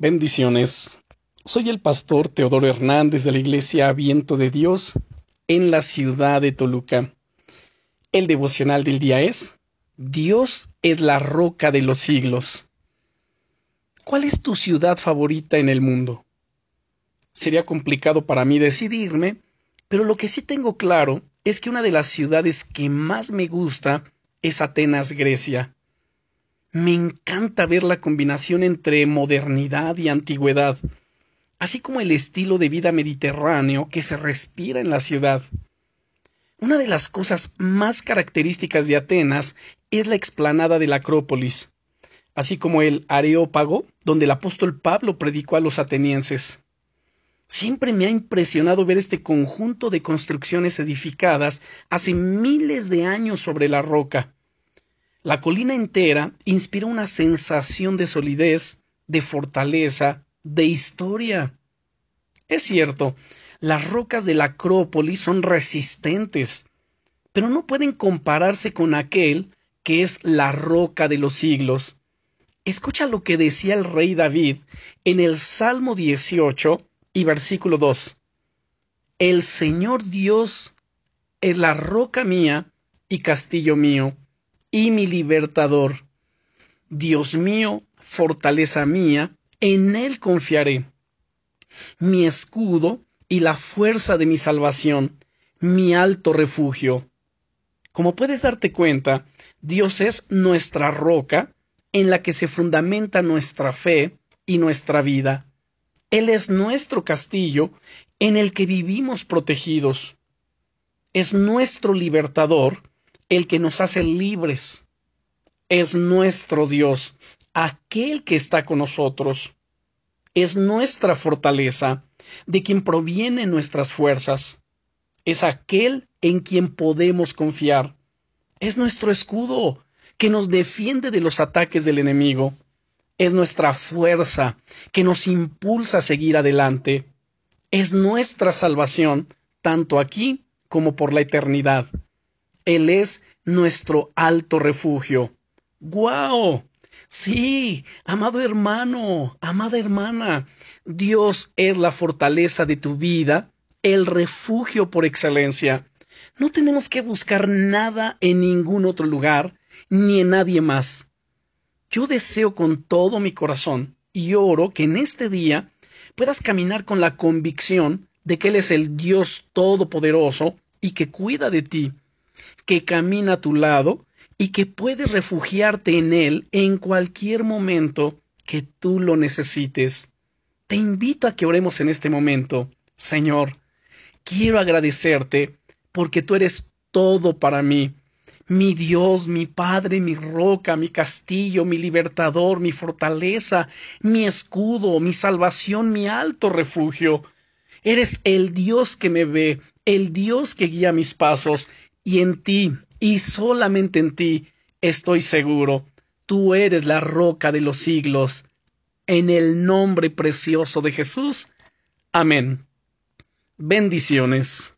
Bendiciones. Soy el pastor Teodoro Hernández de la Iglesia Viento de Dios en la ciudad de Toluca. El devocional del día es Dios es la roca de los siglos. ¿Cuál es tu ciudad favorita en el mundo? Sería complicado para mí decidirme, pero lo que sí tengo claro es que una de las ciudades que más me gusta es Atenas, Grecia. Me encanta ver la combinación entre modernidad y antigüedad, así como el estilo de vida mediterráneo que se respira en la ciudad. Una de las cosas más características de Atenas es la explanada de la Acrópolis, así como el Areópago, donde el apóstol Pablo predicó a los atenienses. Siempre me ha impresionado ver este conjunto de construcciones edificadas hace miles de años sobre la roca. La colina entera inspira una sensación de solidez, de fortaleza, de historia. Es cierto, las rocas de la Acrópolis son resistentes, pero no pueden compararse con aquel que es la roca de los siglos. Escucha lo que decía el rey David en el Salmo 18 y versículo 2. El Señor Dios es la roca mía y castillo mío y mi libertador. Dios mío, fortaleza mía, en Él confiaré. Mi escudo y la fuerza de mi salvación, mi alto refugio. Como puedes darte cuenta, Dios es nuestra roca en la que se fundamenta nuestra fe y nuestra vida. Él es nuestro castillo en el que vivimos protegidos. Es nuestro libertador el que nos hace libres. Es nuestro Dios, aquel que está con nosotros. Es nuestra fortaleza, de quien provienen nuestras fuerzas. Es aquel en quien podemos confiar. Es nuestro escudo, que nos defiende de los ataques del enemigo. Es nuestra fuerza, que nos impulsa a seguir adelante. Es nuestra salvación, tanto aquí como por la eternidad. Él es nuestro alto refugio. ¡Guau! Sí, amado hermano, amada hermana, Dios es la fortaleza de tu vida, el refugio por excelencia. No tenemos que buscar nada en ningún otro lugar, ni en nadie más. Yo deseo con todo mi corazón y oro que en este día puedas caminar con la convicción de que Él es el Dios Todopoderoso y que cuida de ti que camina a tu lado y que puedes refugiarte en Él en cualquier momento que tú lo necesites. Te invito a que oremos en este momento. Señor, quiero agradecerte porque tú eres todo para mí. Mi Dios, mi Padre, mi roca, mi castillo, mi libertador, mi fortaleza, mi escudo, mi salvación, mi alto refugio. Eres el Dios que me ve, el Dios que guía mis pasos, y en ti, y solamente en ti, estoy seguro, tú eres la roca de los siglos. En el nombre precioso de Jesús. Amén. Bendiciones.